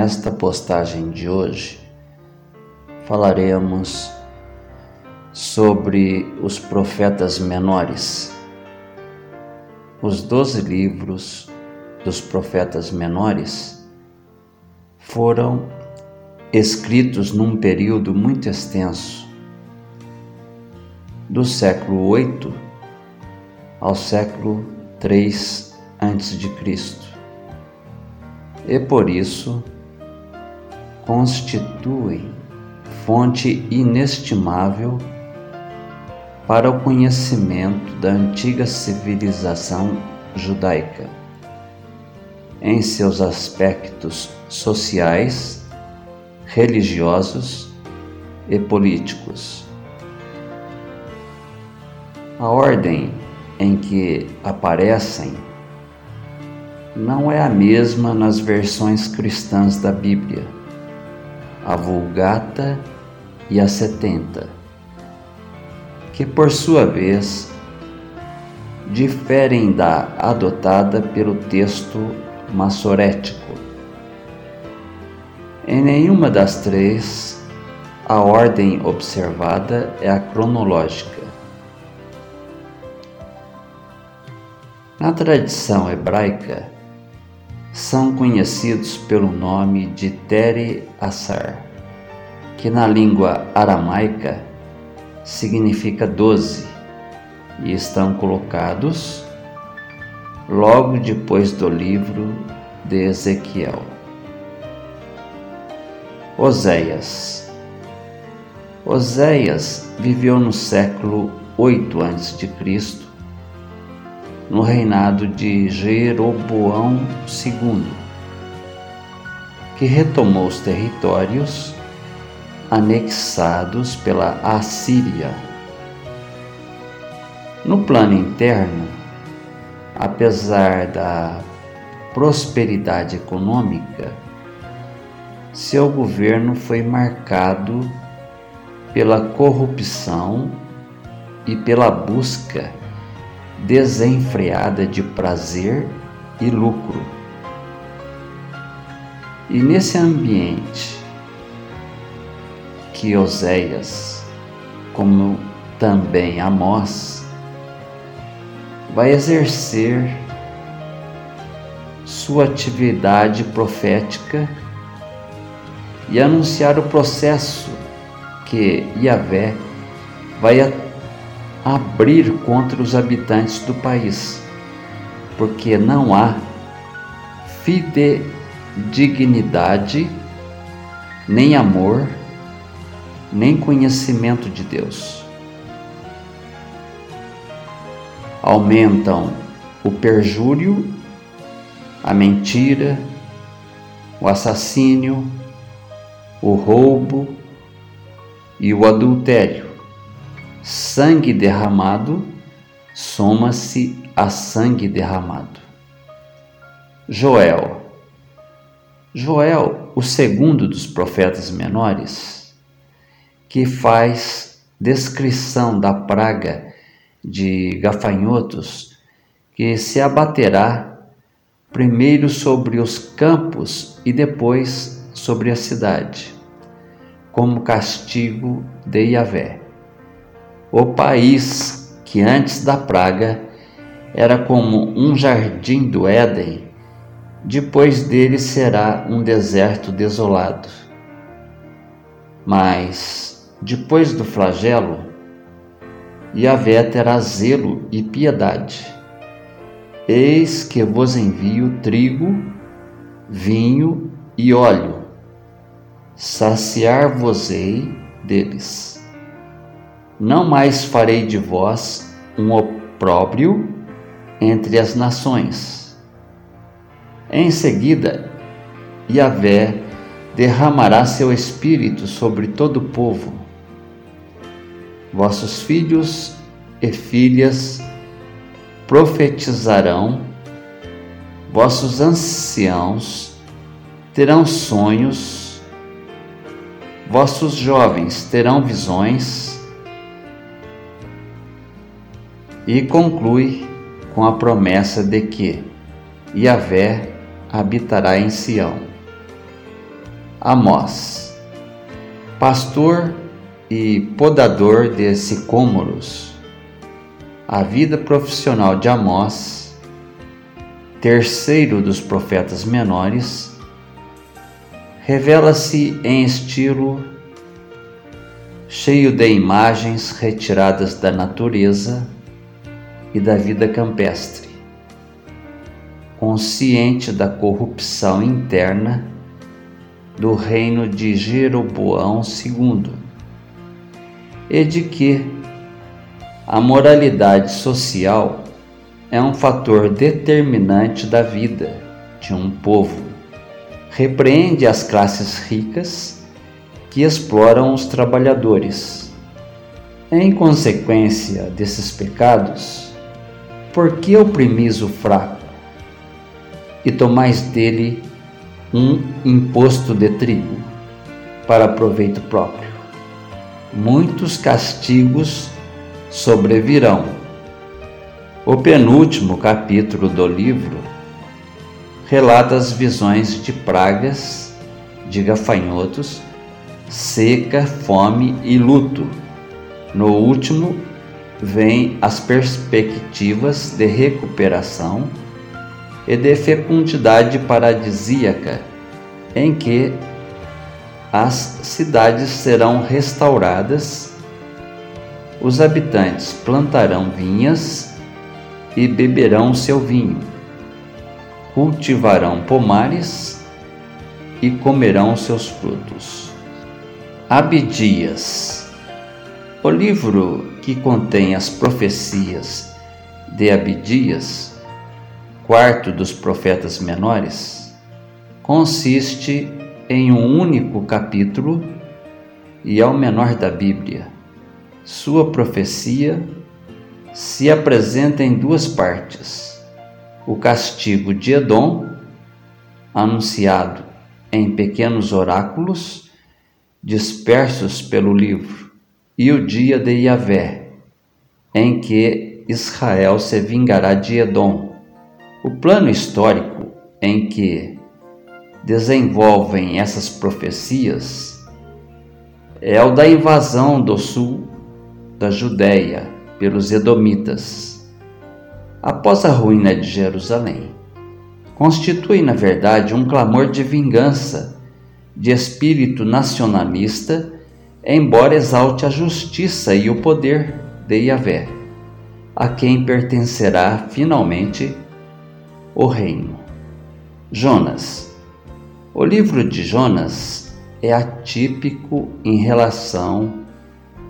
Nesta postagem de hoje falaremos sobre os profetas menores. Os doze livros dos profetas menores foram escritos num período muito extenso, do século 8 ao século 3 a.C. E por isso constituem fonte inestimável para o conhecimento da antiga civilização judaica, em seus aspectos sociais, religiosos e políticos. A ordem em que aparecem não é a mesma nas versões cristãs da Bíblia, a Vulgata e a 70, que por sua vez diferem da adotada pelo texto massorético. Em nenhuma das três, a ordem observada é a cronológica. Na tradição hebraica, são conhecidos pelo nome de Tere Assar que na língua aramaica significa doze, e estão colocados logo depois do livro de Ezequiel. Oséias Oséias viveu no século 8 a.C., no reinado de Jeroboão II, que retomou os territórios anexados pela Assíria. No plano interno, apesar da prosperidade econômica, seu governo foi marcado pela corrupção e pela busca desenfreada de prazer e lucro. E nesse ambiente que Oséias, como também Amós, vai exercer sua atividade profética e anunciar o processo que Yahvé vai abrir contra os habitantes do país, porque não há fidedignidade, nem amor, nem conhecimento de Deus. Aumentam o perjúrio, a mentira, o assassínio, o roubo e o adultério. Sangue derramado soma-se a sangue derramado. Joel. Joel, o segundo dos profetas menores, que faz descrição da praga de gafanhotos que se abaterá primeiro sobre os campos e depois sobre a cidade, como castigo de Yahvé. O país que antes da praga era como um jardim do Éden, depois dele será um deserto desolado. Mas depois do flagelo, Yahvé terá zelo e piedade. Eis que vos envio trigo, vinho e óleo, saciar-vos-ei deles. Não mais farei de vós um opróbrio entre as nações. Em seguida, Yahvé derramará seu espírito sobre todo o povo Vossos filhos e filhas profetizarão, vossos anciãos terão sonhos, vossos jovens terão visões, e conclui com a promessa de que Yahvé habitará em Sião. Amós, pastor e podador de sicômoros. A vida profissional de Amós, terceiro dos profetas menores, revela-se em estilo cheio de imagens retiradas da natureza e da vida campestre, consciente da corrupção interna do reino de Jeroboão II e de que a moralidade social é um fator determinante da vida de um povo. Repreende as classes ricas que exploram os trabalhadores. Em consequência desses pecados, por que oprimis o fraco e tomais dele um imposto de trigo para proveito próprio? Muitos castigos sobrevirão. O penúltimo capítulo do livro relata as visões de pragas, de gafanhotos, seca, fome e luto. No último, vêm as perspectivas de recuperação e de fecundidade paradisíaca, em que as cidades serão restauradas, os habitantes plantarão vinhas e beberão seu vinho, cultivarão pomares e comerão seus frutos. Abdias. O livro que contém as profecias de Abdias quarto dos profetas menores, consiste em um único capítulo e é o menor da Bíblia. Sua profecia se apresenta em duas partes: o castigo de Edom, anunciado em pequenos oráculos dispersos pelo livro, e o dia de Yahvé, em que Israel se vingará de Edom o plano histórico em que desenvolvem essas profecias é o da invasão do sul da Judéia pelos Edomitas, após a ruína de Jerusalém. Constitui, na verdade, um clamor de vingança, de espírito nacionalista, embora exalte a justiça e o poder de Yahvé, a quem pertencerá finalmente o reino. Jonas. O livro de Jonas é atípico em relação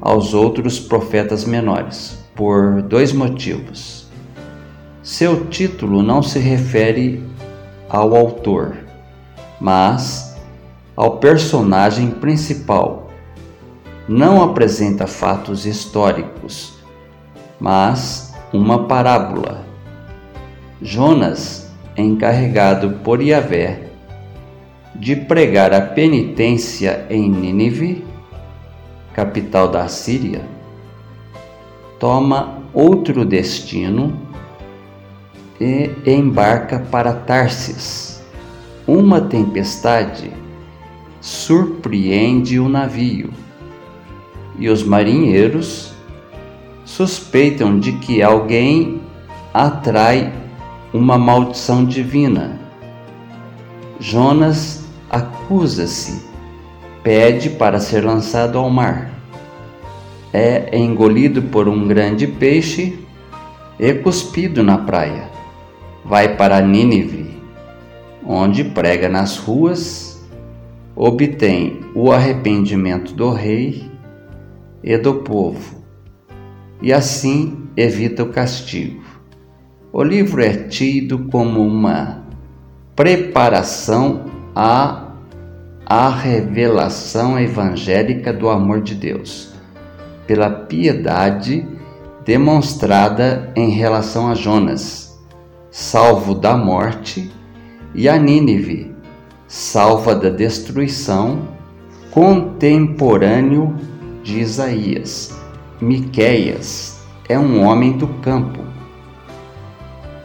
aos outros profetas menores, por dois motivos. Seu título não se refere ao autor, mas ao personagem principal. Não apresenta fatos históricos, mas uma parábola Jonas, encarregado por Yahvé de pregar a penitência em Nínive, capital da Síria, toma outro destino e embarca para Tarsis. Uma tempestade surpreende o navio e os marinheiros suspeitam de que alguém atrai uma maldição divina. Jonas acusa-se, pede para ser lançado ao mar. É engolido por um grande peixe e cuspido na praia. Vai para Nínive, onde prega nas ruas, obtém o arrependimento do rei e do povo, e assim evita o castigo. O livro é tido como uma preparação à, à revelação evangélica do amor de Deus, pela piedade demonstrada em relação a Jonas, salvo da morte, e a Nínive, salva da destruição, contemporâneo de Isaías. Miqueias é um homem do campo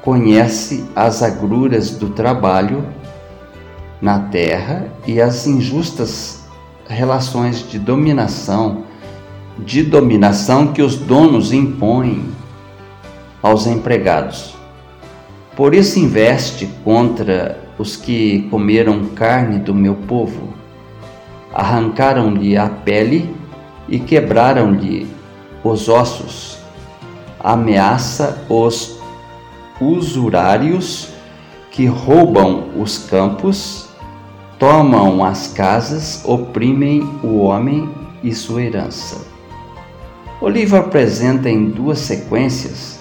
conhece as agruras do trabalho, na terra e as injustas relações de dominação, de dominação que os donos impõem aos empregados. Por isso investe contra os que comeram carne do meu povo, arrancaram-lhe a pele e quebraram-lhe os ossos, ameaça os usurários que roubam os campos, tomam as casas, oprimem o homem e sua herança. O livro apresenta em duas sequências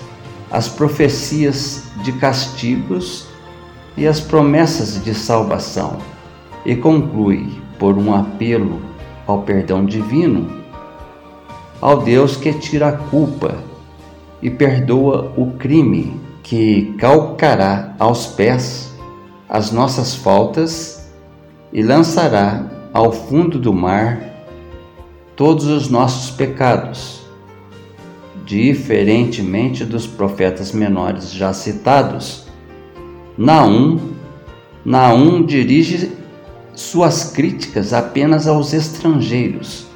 as profecias de castigos e as promessas de salvação e conclui por um apelo ao perdão divino, ao Deus que tira a culpa e perdoa o crime que calcará aos pés as nossas faltas e lançará ao fundo do mar todos os nossos pecados. Diferentemente dos profetas menores já citados, Naum, Naum dirige suas críticas apenas aos estrangeiros,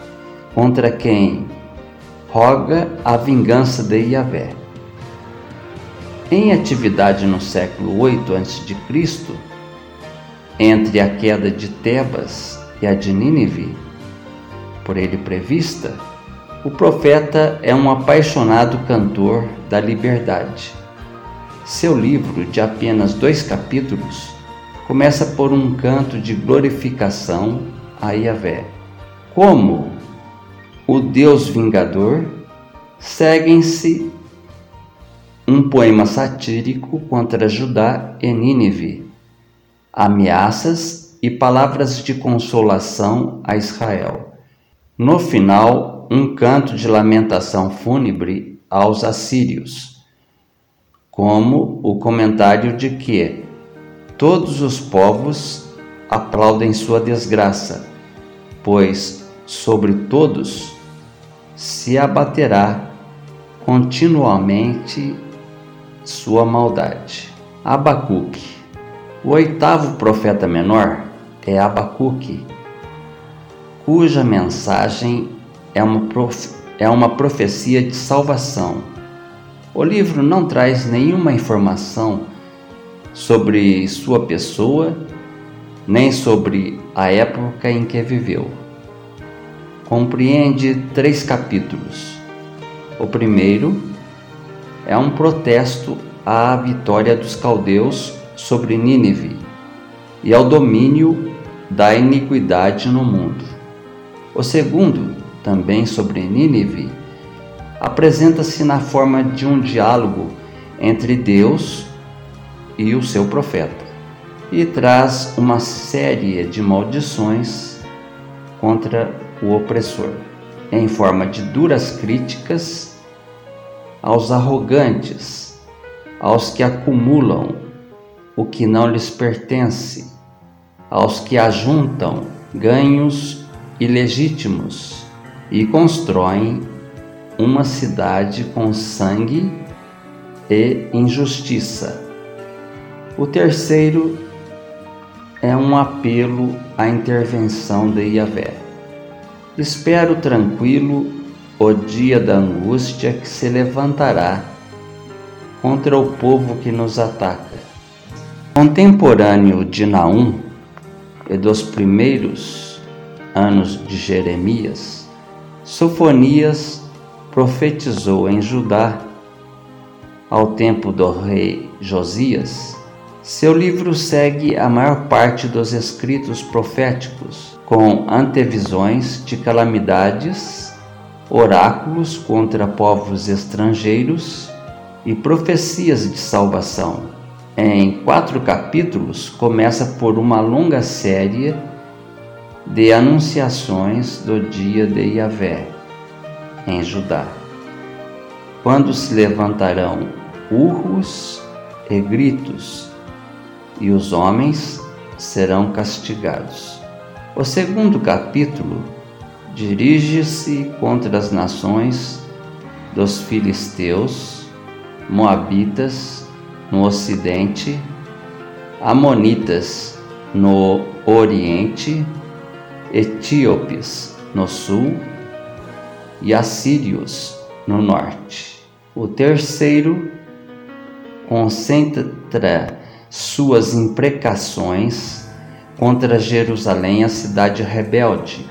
contra quem roga a vingança de Yahvé. Em atividade no século 8 a.C., entre a queda de Tebas e a de Nínive, por ele prevista, o profeta é um apaixonado cantor da liberdade. Seu livro, de apenas dois capítulos, começa por um canto de glorificação a Yahvé. Como o Deus vingador, seguem-se um poema satírico contra Judá e Nínive, ameaças e palavras de consolação a Israel. No final, um canto de lamentação fúnebre aos assírios, como o comentário de que todos os povos aplaudem sua desgraça, pois sobre todos se abaterá continuamente sua maldade. Abacuque. O oitavo profeta menor é Abacuque, cuja mensagem é uma, é uma profecia de salvação. O livro não traz nenhuma informação sobre sua pessoa, nem sobre a época em que viveu. Compreende três capítulos. O primeiro é um protesto à vitória dos caldeus sobre Nínive e ao domínio da iniquidade no mundo. O segundo, também sobre Nínive, apresenta-se na forma de um diálogo entre Deus e o seu profeta e traz uma série de maldições contra o opressor, em forma de duras críticas aos arrogantes, aos que acumulam o que não lhes pertence, aos que ajuntam ganhos ilegítimos e constroem uma cidade com sangue e injustiça. O terceiro é um apelo à intervenção de Yahvé. Espero tranquilo o dia da angústia que se levantará contra o povo que nos ataca. Contemporâneo de Naum e dos primeiros anos de Jeremias, Sofonias profetizou em Judá ao tempo do rei Josias. Seu livro segue a maior parte dos escritos proféticos, com antevisões de calamidades oráculos contra povos estrangeiros e profecias de salvação. Em quatro capítulos, começa por uma longa série de anunciações do dia de Yahvé em Judá. Quando se levantarão urros e gritos, e os homens serão castigados. O segundo capítulo dirige-se contra as nações dos filisteus, moabitas no ocidente, amonitas no Oriente, etíopes no sul e assírios no norte. O terceiro concentra suas imprecações contra Jerusalém, a cidade rebelde,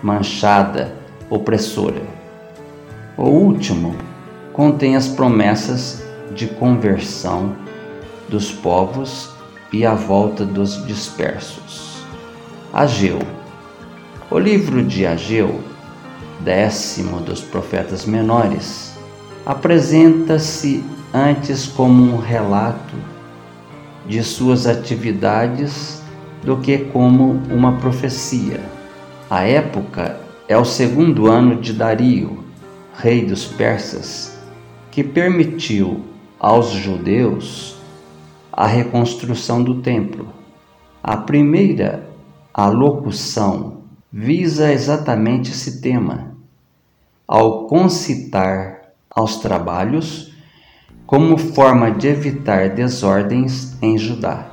manchada, opressora. O último contém as promessas de conversão dos povos e a volta dos dispersos. Ageu. O livro de Ageu, décimo dos profetas menores, apresenta-se antes como um relato de suas atividades do que como uma profecia. A época é o segundo ano de Dario, rei dos persas, que permitiu aos judeus a reconstrução do templo. A primeira alocução visa exatamente esse tema, ao concitar aos trabalhos como forma de evitar desordens em Judá.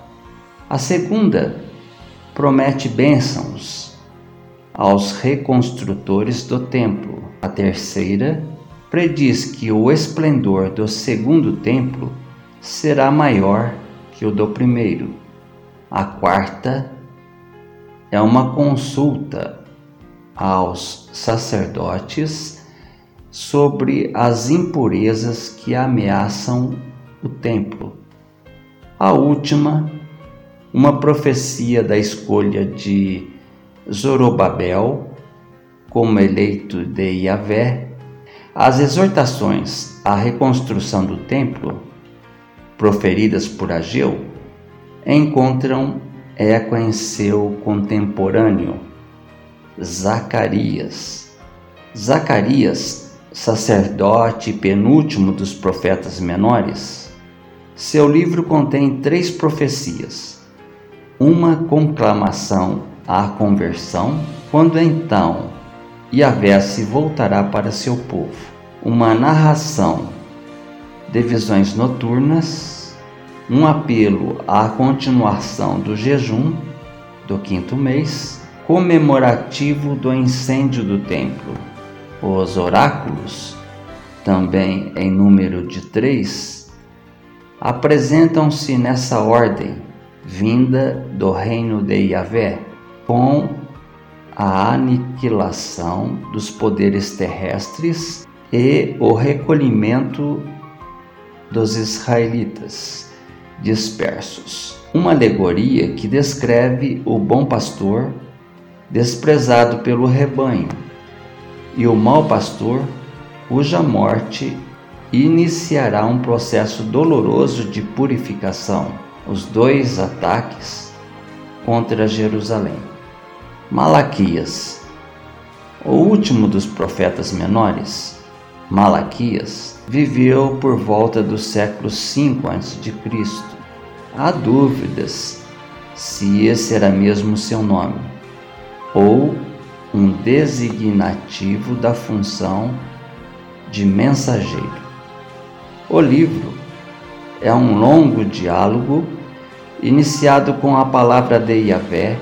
A segunda promete bênçãos aos reconstrutores do templo. A terceira prediz que o esplendor do segundo templo será maior que o do primeiro. A quarta é uma consulta aos sacerdotes sobre as impurezas que ameaçam o templo. A última, uma profecia da escolha de Zorobabel como eleito de Yahvé. As exortações à reconstrução do templo proferidas por Ageu encontram eco em seu contemporâneo, Zacarias. Zacarias, sacerdote penúltimo dos profetas menores, seu livro contém três profecias. Uma conclamação à conversão, quando então Yahvé se voltará para seu povo. Uma narração de visões noturnas, um apelo à continuação do jejum do quinto mês, comemorativo do incêndio do templo. Os oráculos, também em número de três, apresentam-se nessa ordem, vinda do reino de Yahvé, com a aniquilação dos poderes terrestres e o recolhimento dos israelitas dispersos. Uma alegoria que descreve o bom pastor desprezado pelo rebanho e o mau pastor cuja morte iniciará um processo doloroso de purificação. Os dois ataques contra Jerusalém. Malaquias, o último dos profetas menores, Malaquias viveu por volta do século V a.C. Há dúvidas se esse era mesmo seu nome ou um designativo da função de mensageiro. O livro é um longo diálogo iniciado com a palavra de Yahvé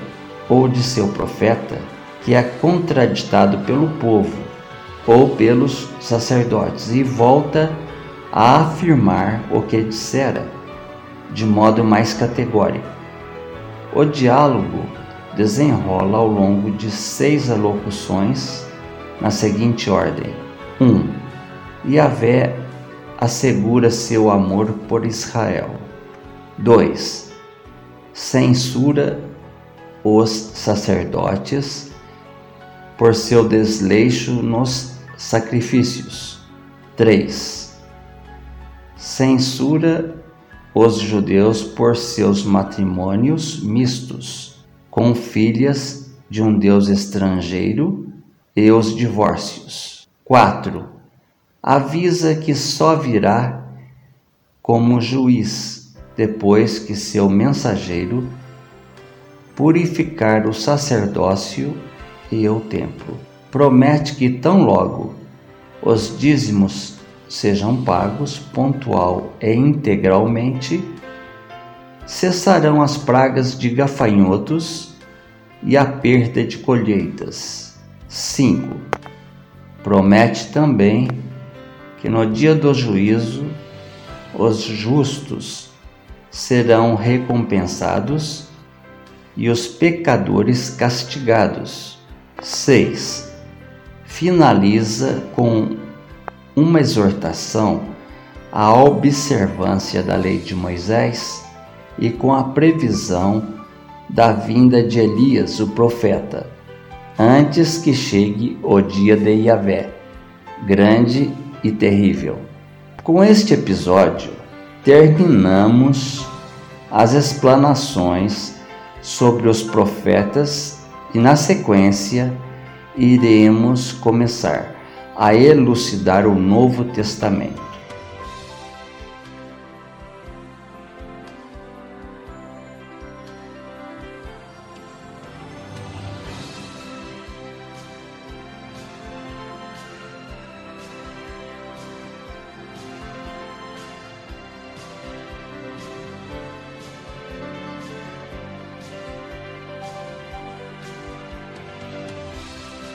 ou de seu profeta, que é contraditado pelo povo ou pelos sacerdotes e volta a afirmar o que dissera de modo mais categórico. O diálogo desenrola ao longo de seis alocuções na seguinte ordem: 1. Um, Yahvé assegura seu amor por Israel. 2. Censura os sacerdotes por seu desleixo nos sacrifícios. 3. Censura os judeus por seus matrimônios mistos com filhas de um deus estrangeiro e os divórcios. 4. Avisa que só virá como juiz depois que seu mensageiro purificar o sacerdócio e o templo promete que tão logo os dízimos sejam pagos pontual e integralmente, cessarão as pragas de gafanhotos e a perda de colheitas. 5. Promete também que no dia do juízo os justos serão recompensados e os pecadores castigados. 6. Finaliza com uma exortação à observância da lei de Moisés e com a previsão da vinda de Elias, o profeta, antes que chegue o dia de Yahvé, grande e terrível. Com este episódio, terminamos as explanações sobre os profetas e, na sequência, iremos começar a elucidar o Novo Testamento.